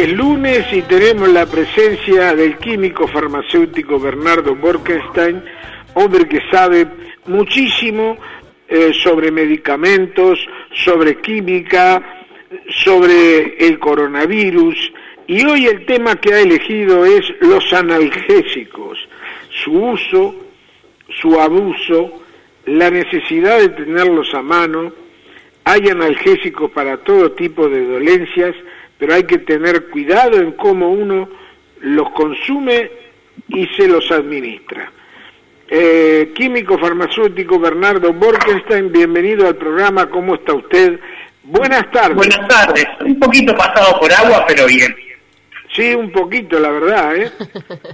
es lunes y tenemos la presencia del químico farmacéutico Bernardo Borkenstein, hombre que sabe muchísimo eh, sobre medicamentos, sobre química, sobre el coronavirus y hoy el tema que ha elegido es los analgésicos, su uso, su abuso, la necesidad de tenerlos a mano. Hay analgésicos para todo tipo de dolencias, pero hay que tener cuidado en cómo uno los consume y se los administra. Eh, químico farmacéutico Bernardo Borkenstein, bienvenido al programa, ¿cómo está usted? Buenas tardes. Buenas tardes, un poquito pasado por agua, pero bien. Sí, un poquito, la verdad, ¿eh?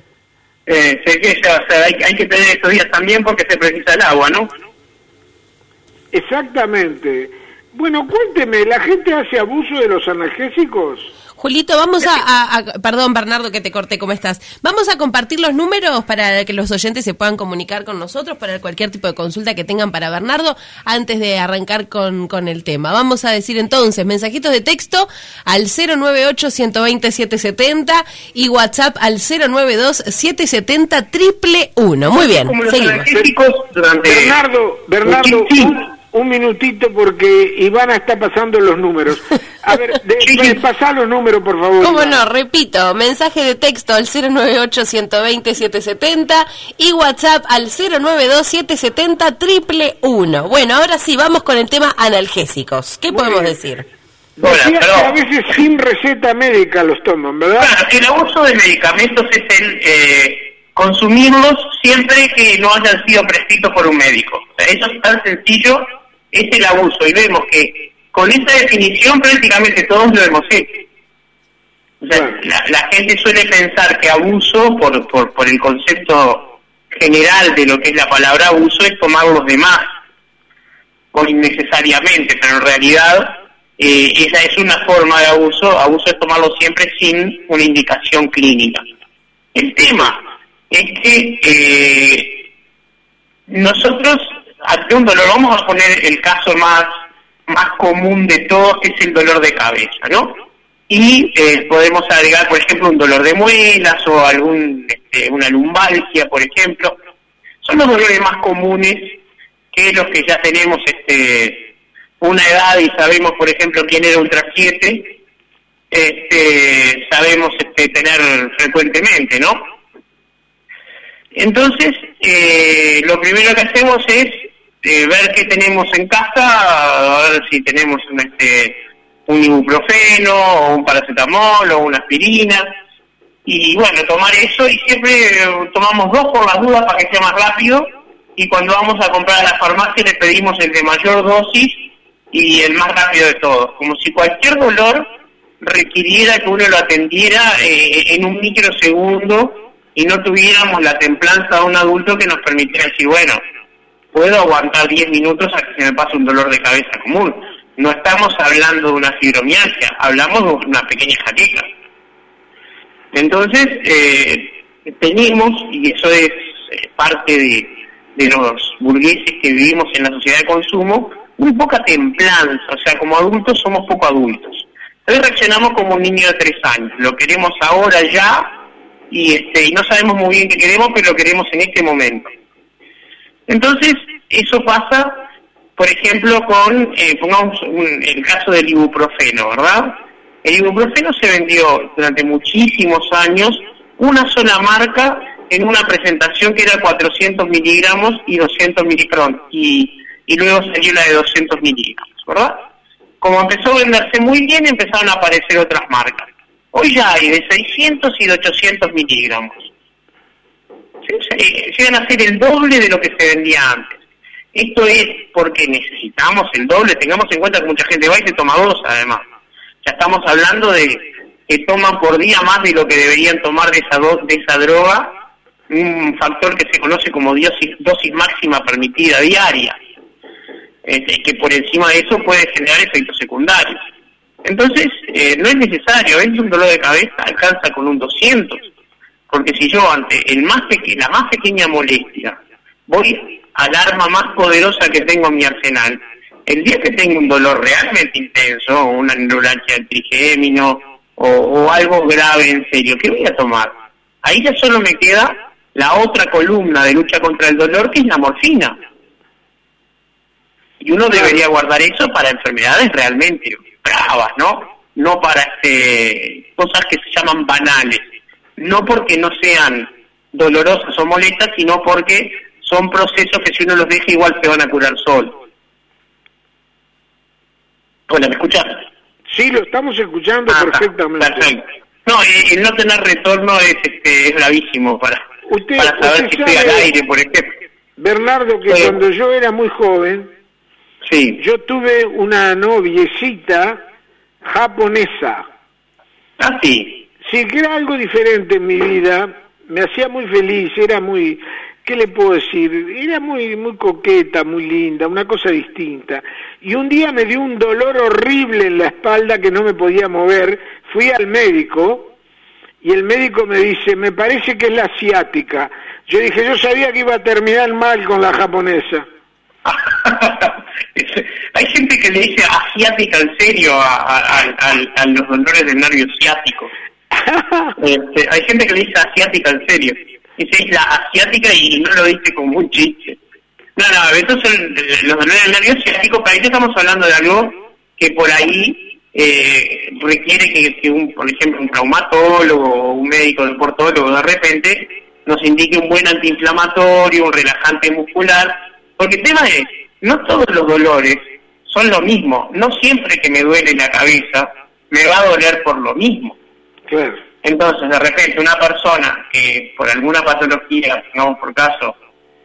eh sé que ya, o sea, hay, hay que tener estos días también porque se precisa el agua, ¿no? Exactamente. Bueno, cuénteme, ¿la gente hace abuso de los analgésicos? Julito, vamos a, Perdón, Bernardo, que te corté, ¿cómo estás? Vamos a compartir los números para que los oyentes se puedan comunicar con nosotros para cualquier tipo de consulta que tengan para Bernardo antes de arrancar con, con el tema. Vamos a decir entonces, mensajitos de texto al 098-120-770 y WhatsApp al 092-770 triple uno. Muy bien, seguimos. Bernardo, Bernardo, un minutito porque Ivana está pasando los números. A ver, de, los números, por favor. ¿Cómo no? Repito, mensaje de texto al 098-120-770 y WhatsApp al 092-770 triple uno. Bueno, ahora sí, vamos con el tema analgésicos. ¿Qué podemos decir? a veces sin receta médica los toman, ¿verdad? el abuso de medicamentos es el eh, consumirlos siempre que no hayan sido prescritos por un médico. eso es tan sencillo es el abuso y vemos que con esa definición prácticamente todos lo hemos hecho. O sea, la, gente suele pensar que abuso, por, por, por el concepto general de lo que es la palabra abuso, es tomar los demás, o innecesariamente, pero en realidad eh, esa es una forma de abuso, abuso es tomarlo siempre sin una indicación clínica. El tema es que eh, nosotros ante un dolor, vamos a poner el caso más, más común de todos, que es el dolor de cabeza, ¿no? Y eh, podemos agregar, por ejemplo, un dolor de muelas o algún, este, una lumbalgia, por ejemplo. Son los dolores más comunes que los que ya tenemos este, una edad y sabemos, por ejemplo, quién era Ultra 7, este, sabemos este, tener frecuentemente, ¿no? Entonces, eh, lo primero que hacemos es eh, ver qué tenemos en casa, a ver si tenemos un, este, un ibuprofeno o un paracetamol o una aspirina. Y bueno, tomar eso y siempre eh, tomamos dos por las dudas para que sea más rápido. Y cuando vamos a comprar a la farmacia le pedimos el de mayor dosis y el más rápido de todos. Como si cualquier dolor requiriera que uno lo atendiera en un microsegundo y no tuviéramos la templanza de un adulto que nos permitiera decir, bueno, puedo aguantar 10 minutos a que se me pase un dolor de cabeza común. No estamos hablando de una fibromialgia, hablamos de una pequeña jaqueca. Entonces, eh, tenemos, y eso es eh, parte de, de los burgueses que vivimos en la sociedad de consumo, muy poca templanza, o sea, como adultos somos poco adultos. Hoy reaccionamos como un niño de tres años, lo queremos ahora ya y, este, y no sabemos muy bien qué queremos, pero queremos en este momento. Entonces, eso pasa, por ejemplo, con, eh, pongamos el caso del ibuprofeno, ¿verdad? El ibuprofeno se vendió durante muchísimos años una sola marca en una presentación que era 400 miligramos y 200 miligramos, y, y luego salió la de 200 miligramos, ¿verdad? Como empezó a venderse muy bien, empezaron a aparecer otras marcas. Hoy ya hay de 600 y de 800 miligramos. Llegan a ser el doble de lo que se vendía antes. Esto es porque necesitamos el doble. Tengamos en cuenta que mucha gente va y se toma dos, además. Ya estamos hablando de que toman por día más de lo que deberían tomar de esa, de esa droga, un factor que se conoce como dosis, dosis máxima permitida diaria, este, que por encima de eso puede generar efectos secundarios. Entonces, eh, no es necesario, es un dolor de cabeza, alcanza con un 200. Porque si yo ante el más la más pequeña molestia voy al arma más poderosa que tengo en mi arsenal, el día que tengo un dolor realmente intenso, una neuralgia del trigémino, o, algo grave en serio, ¿qué voy a tomar? Ahí ya solo me queda la otra columna de lucha contra el dolor, que es la morfina. Y uno debería guardar eso para enfermedades realmente bravas, ¿no? No para este, cosas que se llaman banales. No porque no sean dolorosas o molestas, sino porque son procesos que si uno los deja igual se van a curar solos. Hola, ¿me escuchas? Sí, lo estamos escuchando ah, perfectamente. Perfecto. No, el, no tener retorno es, este, es gravísimo para, para saber si estoy al aire, por ejemplo. Bernardo, que cuando yo era muy joven, sí. yo tuve una noviecita japonesa. Ah, sí. Sí, que era algo diferente en mi vida, me hacía muy feliz, era muy, ¿qué le puedo decir? Era muy, muy coqueta, muy linda, una cosa distinta. Y un día me dio un dolor horrible en la espalda que no me podía mover. Fui al médico y el médico me dice, me parece que es la asiática. Yo dije, yo sabía que iba a terminar mal con la japonesa. Hay gente que le dice asiática en serio a, los dolores del nervio ciático. Este, hay gente que le dice asiática en serio dice es la asiática y no lo dice como un chiste. No, no, estos son los dolores del nervio ciático, pero ahí estamos hablando de algo que por ahí eh, requiere que, un, por ejemplo, un traumatólogo o un médico deportólogo de repente nos indique un buen antiinflamatorio, un relajante muscular, porque el tema es, no todos los dolores son lo mismo, no siempre que me duele la cabeza me va a doler por lo mismo. Claro. Entonces, de repente, una persona que por alguna patología, digamos por caso,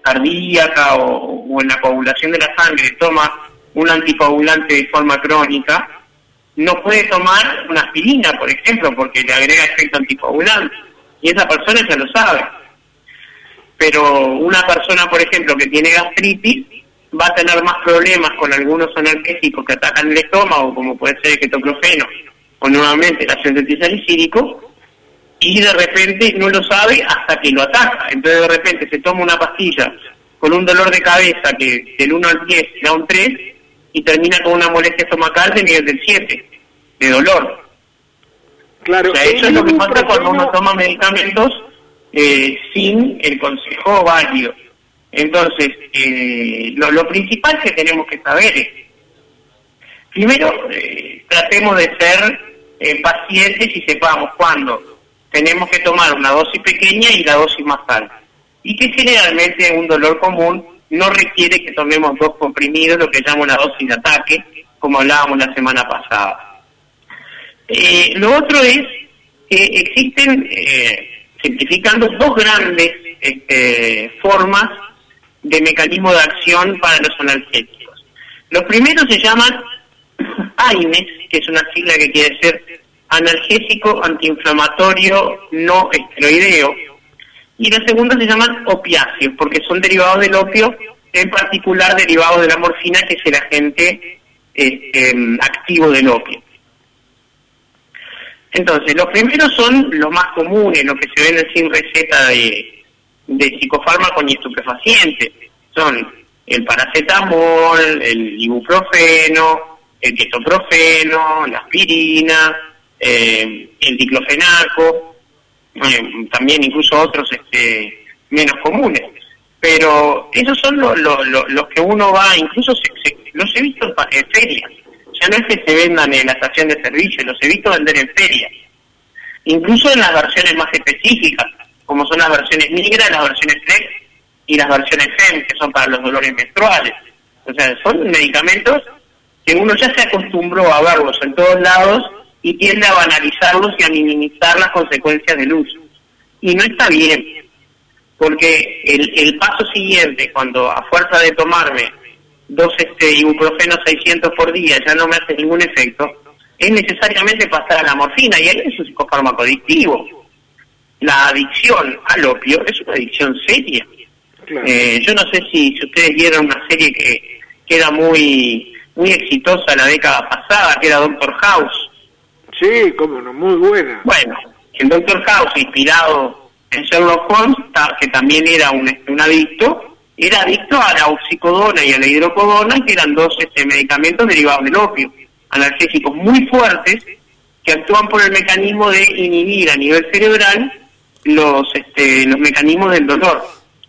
cardíaca o, en la coagulación de la sangre toma un anticoagulante de forma crónica, no puede tomar una aspirina, por ejemplo, porque le agrega efecto anticoagulante. Y esa persona ya lo sabe. Pero una persona, por ejemplo, que tiene gastritis, va a tener más problemas con algunos analgésicos que atacan el estómago, como puede ser el ketoclofeno, o nuevamente el ácido salicílico, y de repente no lo sabe hasta que lo ataca. Entonces de repente se toma una pastilla con un dolor de cabeza que del 1 al 10 da un 3 y termina con una molestia estomacal de nivel del 7, de dolor. Claro, eso es lo que pasa cuando uno toma medicamentos eh, sin el consejo válido. Entonces, eh, lo, principal que tenemos que saber es, primero, eh, tratemos de ser pacientes y sepamos cuándo tenemos que tomar una dosis pequeña y la dosis más alta. Y que generalmente un dolor común no requiere que tomemos dos comprimidos, lo que llamo una dosis de ataque, como hablábamos la semana pasada. Eh, lo otro es que existen, eh, simplificando, dos grandes este, formas de mecanismo de acción para los analgésicos. Los primeros se llaman AINES, que es una sigla que quiere decir analgésico antiinflamatorio no esteroideo. Y la segunda se llaman opiáceos, porque son derivados del opio, en particular derivados de la morfina, que es el agente este, activo del opio. Entonces, los primeros son los más comunes, los que se venden sin receta de, de psicofármaco ni estupefacientes. Son el paracetamol, el ibuprofeno, el ketoprofeno, la aspirina, eh, el diclofenaco, eh, también incluso otros este, menos comunes. Pero esos son los que uno va, incluso los he visto en, ferias. Ya no es que se vendan en la estación de servicio, los he visto vender en ferias. Incluso en las versiones más específicas, como son las versiones negras, las versiones flex y las versiones FEM, que son para los dolores menstruales. O sea, son medicamentos que uno ya se acostumbró a verlos en todos lados y tiende a banalizarlos y a minimizar las consecuencias del uso. Y no está bien, porque el, el paso siguiente, cuando a fuerza de tomarme dos este, ibuprofenos 600 por día ya no me hace ningún efecto, es necesariamente pasar a la morfina, y ahí es un psicofármaco adictivo. La adicción al opio es una adicción seria. Eh, yo no sé si, si ustedes vieron una serie que, que era muy, muy exitosa la década pasada, que era Doctor House, Sí, cómo no, muy buena. Bueno, el Doctor House, inspirado en Sherlock Holmes, que también era un, un adicto, era adicto a la oxicodona y a la hidrocodona, que eran dos este, medicamentos derivados del opio, analgésicos muy fuertes, que actúan por el mecanismo de inhibir a nivel cerebral los, este, los mecanismos del dolor.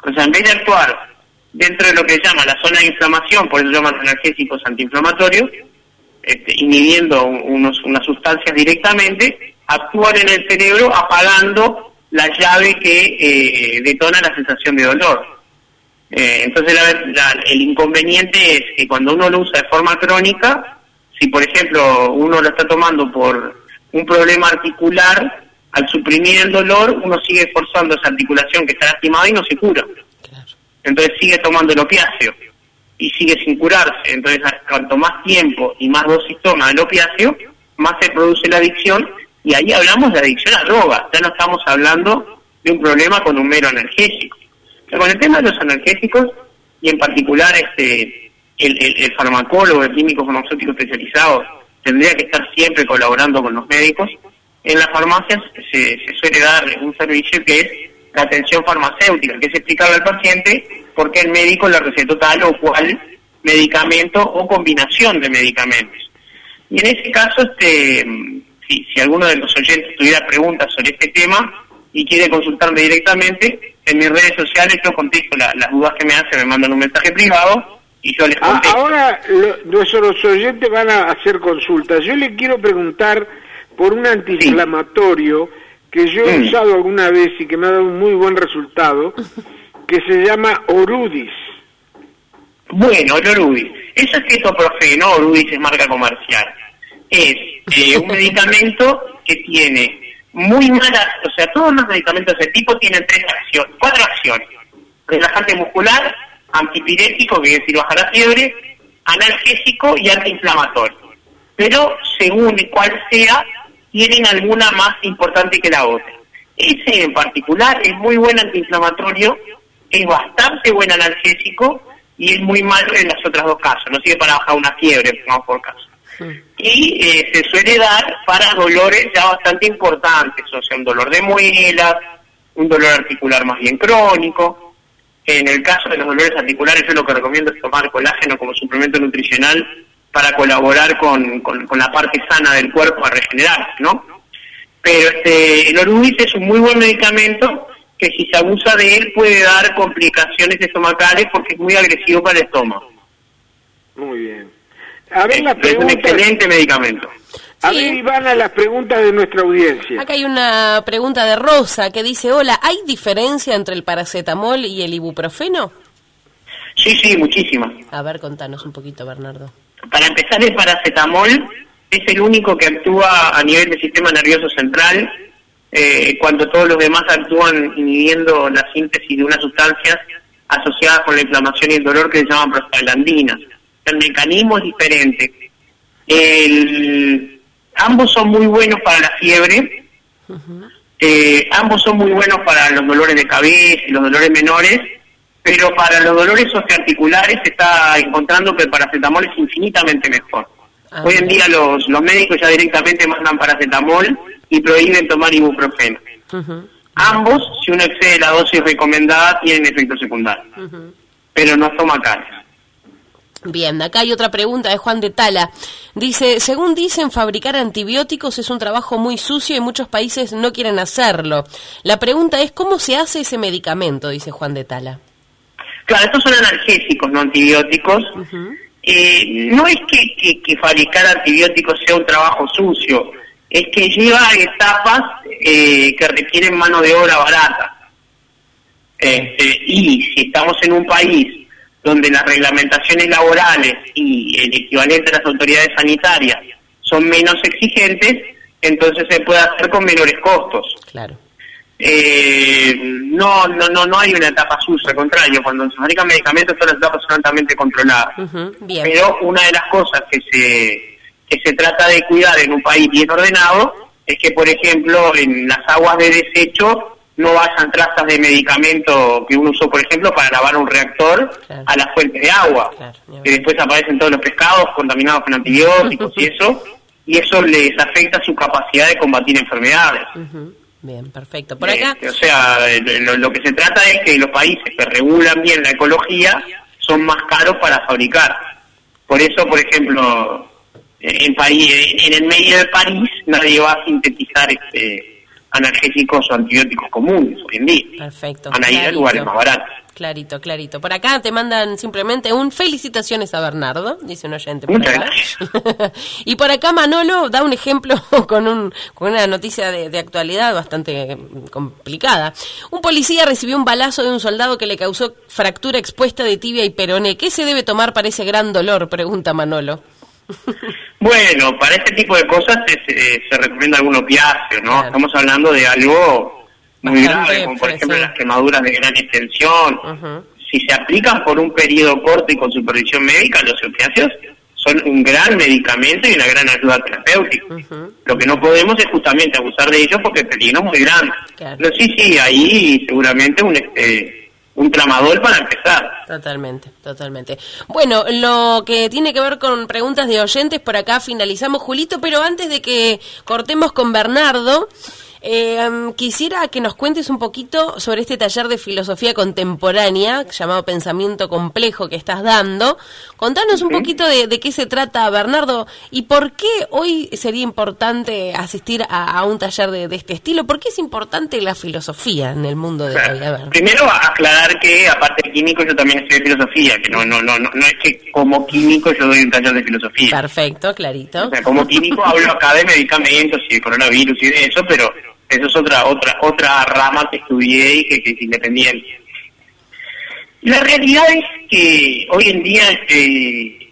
O sea, en vez de actuar dentro de lo que se llama la zona de inflamación, por eso llaman analgésicos antiinflamatorios, este, inhibiendo unos, unas sustancias directamente, actúan en el cerebro apagando la llave que eh, detona la sensación de dolor. Eh, entonces el inconveniente es que cuando uno lo usa de forma crónica, si por ejemplo uno lo está tomando por un problema articular, al suprimir el dolor uno sigue esforzando esa articulación que está lastimada y no se cura. Entonces sigue tomando el opiáceo y sigue sin curarse. Entonces cuanto más tiempo y más dosis toma el opiáceo, más se produce la adicción y ahí hablamos de adicción a droga, ya no estamos hablando de un problema con un mero analgésico. con el tema de los analgésicos y en particular este el, el, farmacólogo, el químico farmacéutico especializado, tendría que estar siempre colaborando con los médicos. En las farmacias se, se suele dar un servicio que es la atención farmacéutica, que es explicarle al paciente por qué el médico le recetó tal o cual medicamento o combinación de medicamentos. Y en ese caso, este, si, si alguno de los oyentes tuviera preguntas sobre este tema y quiere consultarme directamente, en mis redes sociales yo contesto las dudas que me hacen, me mandan un mensaje privado y yo les ah, contesto. Ahora nuestros oyentes van a hacer consultas. Yo le quiero preguntar por un antiinflamatorio que yo he usado alguna vez y que me ha dado un muy buen resultado, que se llama Orudis. Bueno, el Orudis. Eso es ketoprofeno, Orudis es marca comercial. Es eh, un medicamento que tiene muy malas, o sea, todos los medicamentos de ese tipo tienen tres acciones, cuatro acciones. Relajante muscular, antipirético, que es decir, bajar la fiebre, analgésico y antiinflamatorio. Pero según cuál sea, tienen alguna más importante que la otra. Ese en particular es muy buen antiinflamatorio, es bastante buen analgésico y es muy malo en las otras dos casos. No sirve para bajar una fiebre, no por caso. Y eh, se suele dar para dolores ya bastante importantes, o sea, un dolor de muelas, un dolor articular más bien crónico. En el caso de los dolores articulares, yo lo que recomiendo es tomar colágeno como suplemento nutricional para colaborar con, con, la parte sana del cuerpo a regenerarse, ¿no? Pero este, el Orubis es un muy buen medicamento que si se abusa de él puede dar complicaciones estomacales porque es muy agresivo para el estómago. Muy bien. A ver, la es un excelente medicamento. A ver, Ivana, las preguntas de nuestra audiencia. Acá hay una pregunta de Rosa que dice, hola, ¿hay diferencia entre el paracetamol y el ibuprofeno? Sí, sí, muchísimas. A ver, contanos un poquito, Bernardo. Para empezar, el paracetamol es el único que actúa a nivel del sistema nervioso central, eh, cuando todos los demás actúan inhibiendo la síntesis de unas sustancias asociadas con la inflamación y el dolor que se llaman prostaglandinas. El mecanismo es diferente. ambos son muy buenos para la fiebre, eh, ambos son muy buenos para los dolores de cabeza y los dolores menores, pero para los dolores osteoarticulares se está encontrando que el paracetamol es infinitamente mejor. Ah, Hoy en día los, los médicos ya directamente mandan paracetamol y prohíben tomar ibuprofeno. Ambos, si uno excede la dosis recomendada, tienen efectos secundarios, pero no toma caras. Bien, acá hay otra pregunta de Juan de Tala. Dice, según dicen, fabricar antibióticos es un trabajo muy sucio y muchos países no quieren hacerlo. La pregunta es, ¿cómo se hace ese medicamento? Dice Juan de Tala. Claro, estos son analgésicos, no antibióticos. Eh, no es que, que, fabricar antibióticos sea un trabajo sucio, es que lleva etapas eh, que requieren mano de obra barata. Este, y si estamos en un país donde las reglamentaciones laborales y el equivalente a las autoridades sanitarias son menos exigentes, entonces se puede hacer con menores costos. Claro. Eh, no, no, no, no hay una etapa sucia, al contrario, cuando se fabrican medicamentos todas las etapas son altamente controladas. Pero una de las cosas que se, que se trata de cuidar en un país bien ordenado es que, por ejemplo, en las aguas de desecho no vayan trazas de medicamento que uno usó, por ejemplo, para lavar un reactor a la fuente de agua, que después aparecen todos los pescados contaminados con antibióticos y eso, y eso les afecta su capacidad de combatir enfermedades. Bien, perfecto. Por acá. o sea, lo, que se trata es que los países que regulan bien la ecología son más caros para fabricar. Por eso, por ejemplo, en París, en el medio de París, nadie va a sintetizar este analgésicos o antibióticos comunes hoy en día. Perfecto. Van a ir a lugares más baratos. Clarito, clarito. Por acá te mandan simplemente un felicitaciones a Bernardo, dice un oyente. Muchas gracias. y por acá Manolo da un ejemplo con, un, con una noticia de, de, actualidad bastante complicada. Un policía recibió un balazo de un soldado que le causó fractura expuesta de tibia y peroné. ¿Qué se debe tomar para ese gran dolor? Pregunta Manolo. Bueno, para este tipo de cosas se, se recomienda algún opiáceo, ¿no? Claro. Estamos hablando de algo muy grave, como por ejemplo las quemaduras de gran extensión. Uh -huh. Si se aplican por un periodo corto y con supervisión médica, los opiáceos son un gran medicamento y una gran ayuda terapéutica. Uh -huh. Lo que no podemos es justamente abusar de ellos porque el peligro es muy grande. Claro. Pero sí, sí, ahí seguramente un... este un tramador para empezar. Totalmente, totalmente. Bueno, lo que tiene que ver con preguntas de oyentes, por acá finalizamos, Julito, pero antes de que cortemos con Bernardo, eh, quisiera que nos cuentes un poquito sobre este taller de filosofía contemporánea llamado Pensamiento Complejo que estás dando. Contanos un poquito de, de, qué se trata, Bernardo, y por qué hoy sería importante asistir a, a un taller de, de, este estilo. ¿Por qué es importante la filosofía en el mundo de la vida? Primero, aclarar que, aparte de químico, yo también estudié filosofía, que no, no, no, no, no es que como químico yo doy un taller de filosofía. Perfecto, clarito. O sea, como químico hablo acá de medicamentos y de coronavirus y de eso, pero eso es otra otra otra rama que estudié y que, que es independiente. La realidad es que hoy en día eh,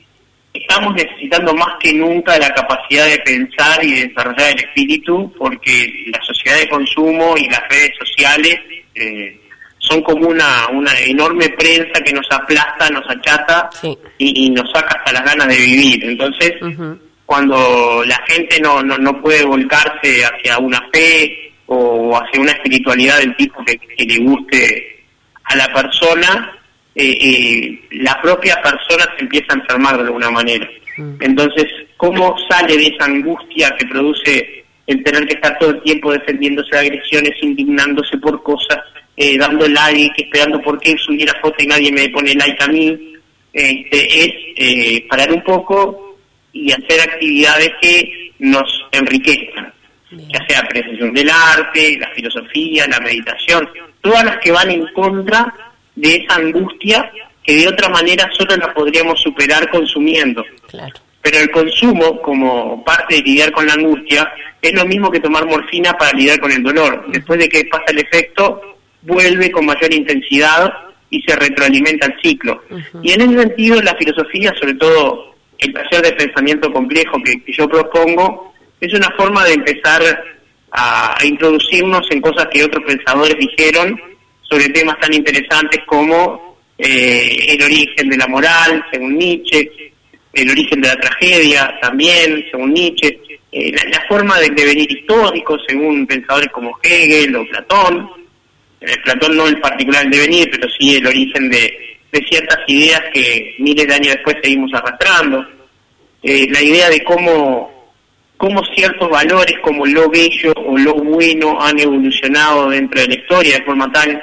estamos necesitando más que nunca la capacidad de pensar y de desarrollar el espíritu porque la sociedad de consumo y las redes sociales eh, son como una, una enorme prensa que nos aplasta, nos achata sí. y, y, nos saca hasta las ganas de vivir. Entonces, uh -huh. cuando la gente no, no, no puede volcarse hacia una fe, o hacia una espiritualidad del tipo que, que le guste a la persona, eh, eh, la propia persona se empieza a enfermar de alguna manera. Mm. Entonces, ¿cómo sale de esa angustia que produce el tener que estar todo el tiempo defendiéndose de agresiones, indignándose por cosas, eh, dando like, esperando por qué subiera foto y nadie me pone like a mí? Este, es eh, parar un poco y hacer actividades que nos enriquezcan ya sea apreciación del arte, la filosofía, la meditación, todas las que van en contra de esa angustia que de otra manera solo la podríamos superar consumiendo. Claro. Pero el consumo, como parte de lidiar con la angustia, es lo mismo que tomar morfina para lidiar con el dolor. Después de que pasa el efecto, vuelve con mayor intensidad y se retroalimenta el ciclo. Uh -huh. Y en ese sentido, la filosofía, sobre todo el taller de pensamiento complejo que, que yo propongo, es una forma de empezar a, introducirnos en cosas que otros pensadores dijeron sobre temas tan interesantes como eh, el origen de la moral, según Nietzsche, el origen de la tragedia también, según Nietzsche, eh, la, forma del devenir histórico, según pensadores como Hegel o Platón, eh, Platón no en particular el devenir, pero sí el origen de, de ciertas ideas que miles de años después seguimos arrastrando, eh, la idea de cómo cómo ciertos valores como lo bello o lo bueno han evolucionado dentro de la historia de forma tal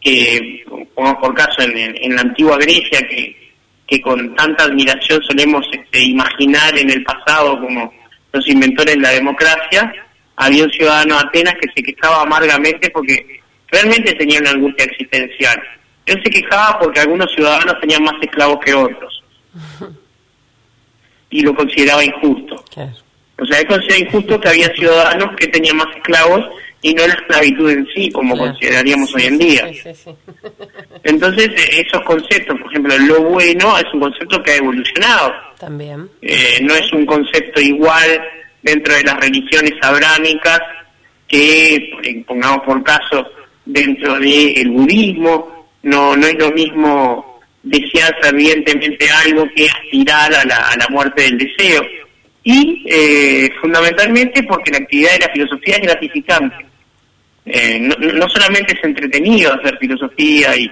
que, como por caso en, en la antigua Grecia, que, que, con tanta admiración solemos este, imaginar en el pasado como los inventores de la democracia, había un ciudadano de Atenas que se quejaba amargamente porque realmente tenía una angustia existencial. Él se quejaba porque algunos ciudadanos tenían más esclavos que otros y lo consideraba injusto. O sea, él considera injusto que había ciudadanos que tenían más esclavos y no la esclavitud en sí, como claro. consideraríamos hoy en día. Sí, sí, sí. Entonces, esos conceptos, por ejemplo, lo bueno es un concepto que ha evolucionado. También. Eh, no es un concepto igual dentro de las religiones abrámicas que, pongamos por caso, dentro del de budismo, no, no es lo mismo desear fervientemente algo que aspirar a la, a la muerte del deseo y eh, fundamentalmente porque la actividad de la filosofía es gratificante. Eh, no, no, solamente es entretenido hacer filosofía y,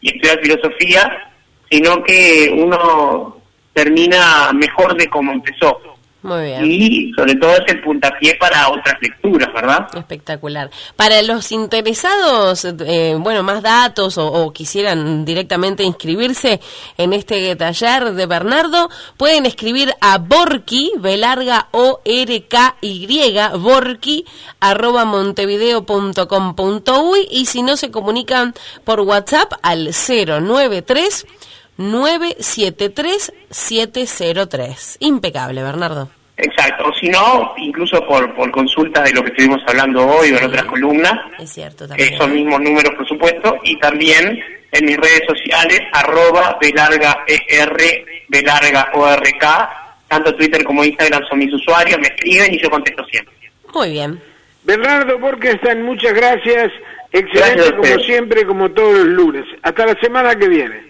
y, estudiar filosofía, sino que uno termina mejor de como empezó. Muy bien. Y sobre todo es el puntapié para otras lecturas, ¿verdad? Espectacular. Para los interesados, eh, bueno, más datos o, quisieran directamente inscribirse en este taller de Bernardo, pueden escribir a Borki, B larga O R K Y, Borki arroba montevideo.com.uy y si no se comunican por WhatsApp al 093 973-703. Impecable, Bernardo. Exacto, o si no, incluso por, por consulta de lo que estuvimos hablando hoy o en otras columnas. Es cierto, también. Esos mismos números, por supuesto, y también en mis redes sociales, arroba belarga ER, belarga ORK, tanto Twitter como Instagram son mis usuarios, me escriben y yo contesto siempre. Muy bien. Bernardo están muchas gracias. Excelente como siempre, como todos los lunes. Hasta la semana que viene.